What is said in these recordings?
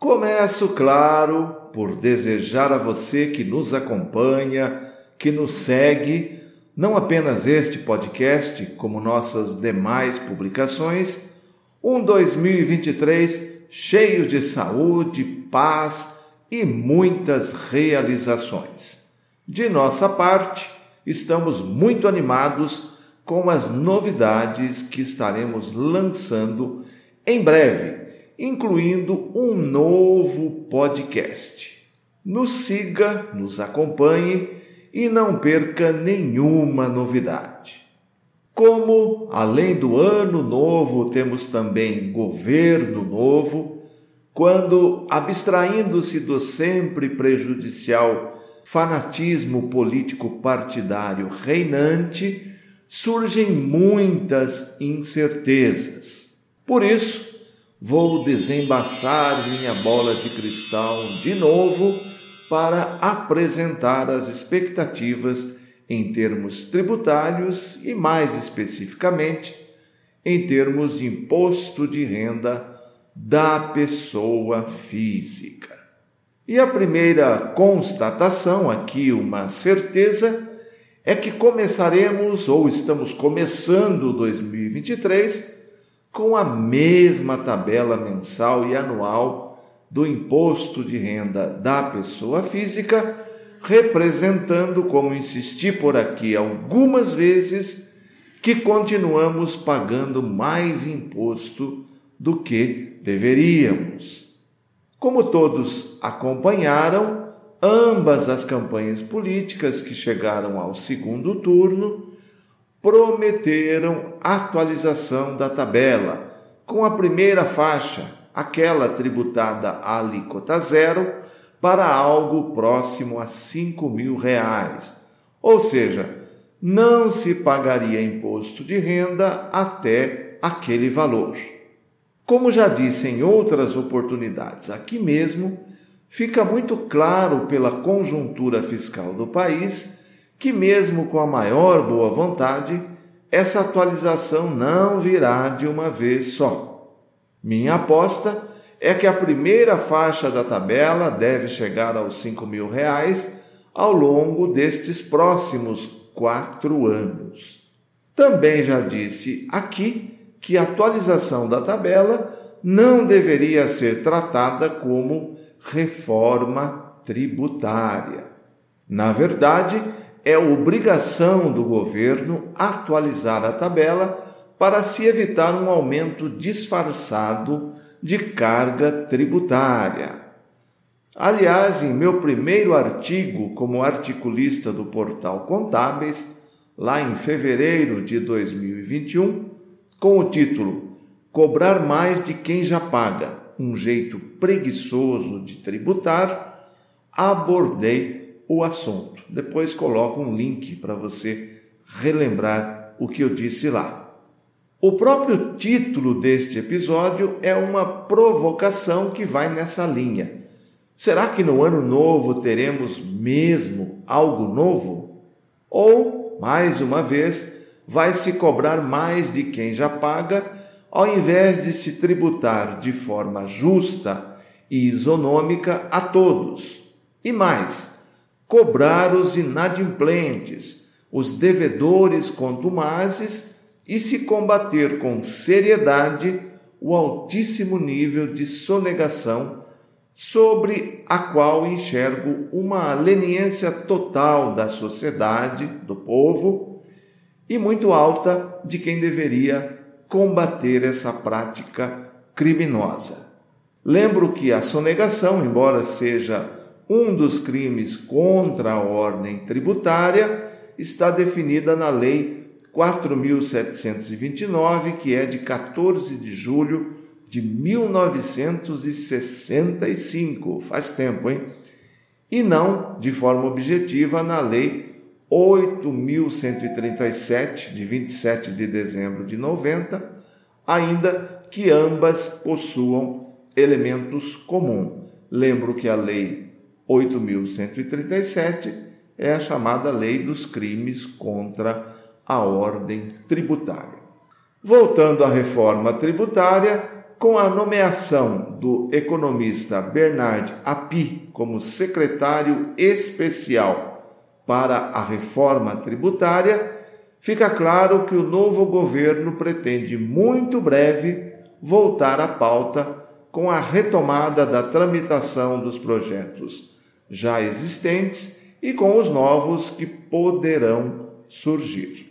Começo, claro, por desejar a você que nos acompanha, que nos segue, não apenas este podcast, como nossas demais publicações, um 2023 cheio de saúde, paz e muitas realizações. De nossa parte, estamos muito animados com as novidades que estaremos lançando em breve incluindo um novo podcast. Nos siga, nos acompanhe e não perca nenhuma novidade. Como, além do ano novo, temos também governo novo, quando, abstraindo-se do sempre prejudicial fanatismo político partidário reinante, surgem muitas incertezas. Por isso, vou desembaçar minha bola de cristal de novo para apresentar as expectativas em termos tributários e, mais especificamente, em termos de imposto de renda da pessoa física. E a primeira constatação, aqui uma certeza, é que começaremos ou estamos começando 2023 com a mesma tabela mensal e anual do imposto de renda da pessoa física, representando, como insisti por aqui algumas vezes, que continuamos pagando mais imposto do que deveríamos. Como todos acompanharam, ambas as campanhas políticas que chegaram ao segundo turno prometeram atualização da tabela, com a primeira faixa, aquela tributada a alíquota zero, para algo próximo a cinco mil reais. Ou seja, não se pagaria imposto de renda até aquele valor. Como já disse em outras oportunidades aqui mesmo, fica muito claro pela conjuntura fiscal do país que, mesmo com a maior boa vontade, essa atualização não virá de uma vez só. Minha aposta é que a primeira faixa da tabela deve chegar aos 5 mil reais ao longo destes próximos quatro anos. Também já disse aqui que a atualização da tabela não deveria ser tratada como reforma tributária. Na verdade, é obrigação do governo atualizar a tabela para se evitar um aumento disfarçado de carga tributária. Aliás, em meu primeiro artigo como articulista do portal Contábeis, lá em fevereiro de 2021, com o título Cobrar mais de quem já paga, um jeito preguiçoso de tributar, abordei o assunto. Depois coloco um link para você relembrar o que eu disse lá. O próprio título deste episódio é uma provocação que vai nessa linha. Será que no ano novo teremos mesmo algo novo? Ou, mais uma vez, vai se cobrar mais de quem já paga, ao invés de se tributar de forma justa e isonômica a todos? E mais, cobrar os inadimplentes, os devedores contumazes e se combater com seriedade o altíssimo nível de sonegação sobre a qual enxergo uma leniência total da sociedade, do povo, e muito alta de quem deveria combater essa prática criminosa. Lembro que a sonegação, embora seja um dos crimes contra a ordem tributária está definida na Lei 4.729, que é de 14 de julho de 1965. Faz tempo, hein? e não de forma objetiva na Lei 8.137, de 27 de dezembro de 90, ainda que ambas possuam elementos comuns. Lembro que a Lei 8.137 é a chamada Lei dos Crimes contra a Ordem Tributária. Voltando à reforma tributária, com a nomeação do economista Bernard Api como secretário especial para a reforma tributária, fica claro que o novo governo pretende muito breve voltar à pauta com a retomada da tramitação dos projetos já existentes e com os novos que poderão surgir.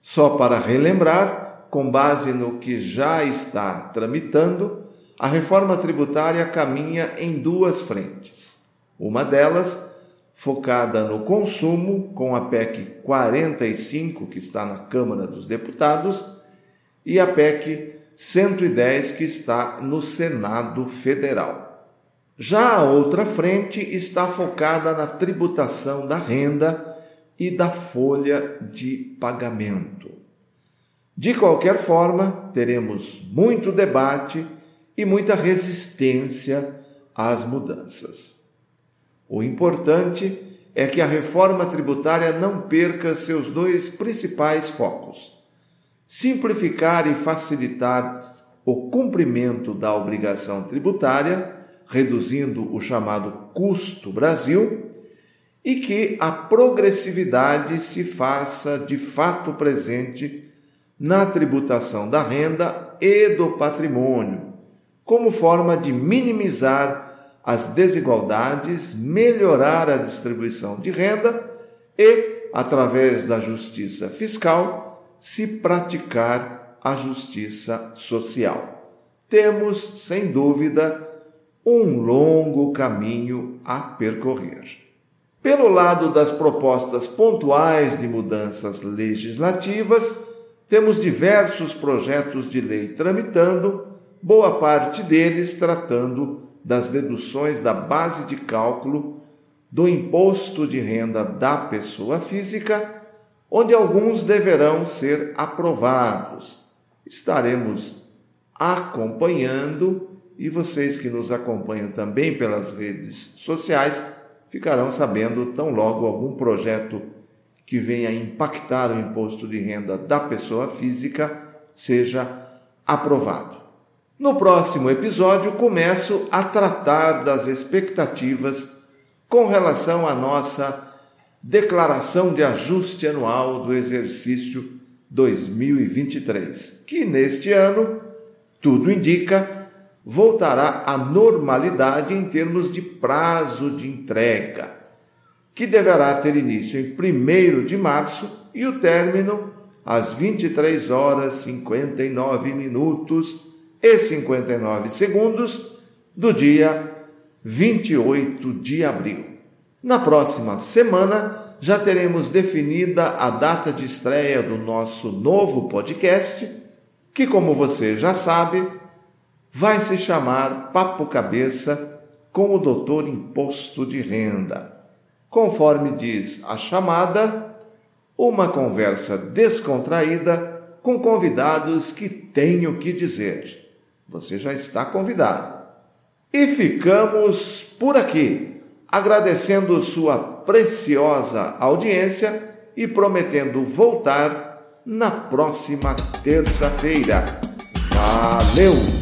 Só para relembrar, com base no que já está tramitando, a reforma tributária caminha em duas frentes. Uma delas focada no consumo, com a PEC 45, que está na Câmara dos Deputados, e a PEC 110, que está no Senado Federal. Já a outra frente está focada na tributação da renda e da folha de pagamento. De qualquer forma, teremos muito debate e muita resistência às mudanças. O importante é que a reforma tributária não perca seus dois principais focos: simplificar e facilitar o cumprimento da obrigação tributária, reduzindo o chamado custo Brasil, e que a progressividade se faça de fato presente na tributação da renda e do patrimônio, como forma de minimizar as desigualdades, melhorar a distribuição de renda e, através da justiça fiscal, se praticar a justiça social. Temos, sem dúvida, um longo caminho a percorrer. Pelo lado das propostas pontuais de mudanças legislativas, temos diversos projetos de lei tramitando, boa parte deles tratando das deduções da base de cálculo do imposto de renda da pessoa física, onde alguns deverão ser aprovados. Estaremos acompanhando e vocês que nos acompanham também pelas redes sociais ficarão sabendo tão logo algum projeto que venha impactar o imposto de renda da pessoa física seja aprovado. No próximo episódio, começo a tratar das expectativas com relação à nossa declaração de ajuste anual do exercício 2023, que neste ano, tudo indica, voltará à normalidade em termos de prazo de entrega, que deverá ter início em 1 de março e o término às 23 horas 59 minutos e 59 segundos do dia 28 de abril. Na próxima semana já teremos definida a data de estreia do nosso novo podcast, que, como você já sabe, vai se chamar Papo Cabeça com o Doutor Imposto de Renda. Conforme diz a chamada, uma conversa descontraída com convidados que têm o que dizer você já está convidado. E ficamos por aqui, agradecendo sua preciosa audiência e prometendo voltar na próxima terça-feira. Valeu!